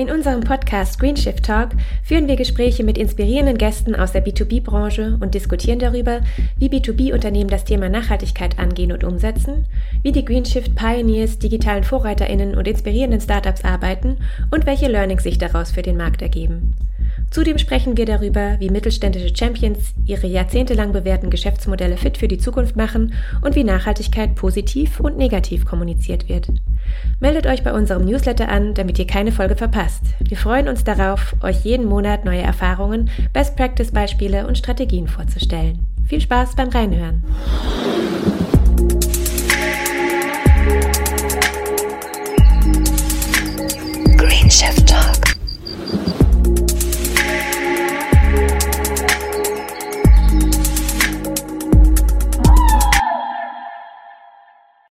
In unserem Podcast Green Shift Talk führen wir Gespräche mit inspirierenden Gästen aus der B2B-Branche und diskutieren darüber, wie B2B-Unternehmen das Thema Nachhaltigkeit angehen und umsetzen, wie die Green Shift Pioneers, digitalen VorreiterInnen und inspirierenden Startups arbeiten und welche Learnings sich daraus für den Markt ergeben. Zudem sprechen wir darüber, wie mittelständische Champions ihre jahrzehntelang bewährten Geschäftsmodelle fit für die Zukunft machen und wie Nachhaltigkeit positiv und negativ kommuniziert wird. Meldet euch bei unserem Newsletter an, damit ihr keine Folge verpasst. Wir freuen uns darauf, euch jeden Monat neue Erfahrungen, Best Practice Beispiele und Strategien vorzustellen. Viel Spaß beim Reinhören. Green Shift.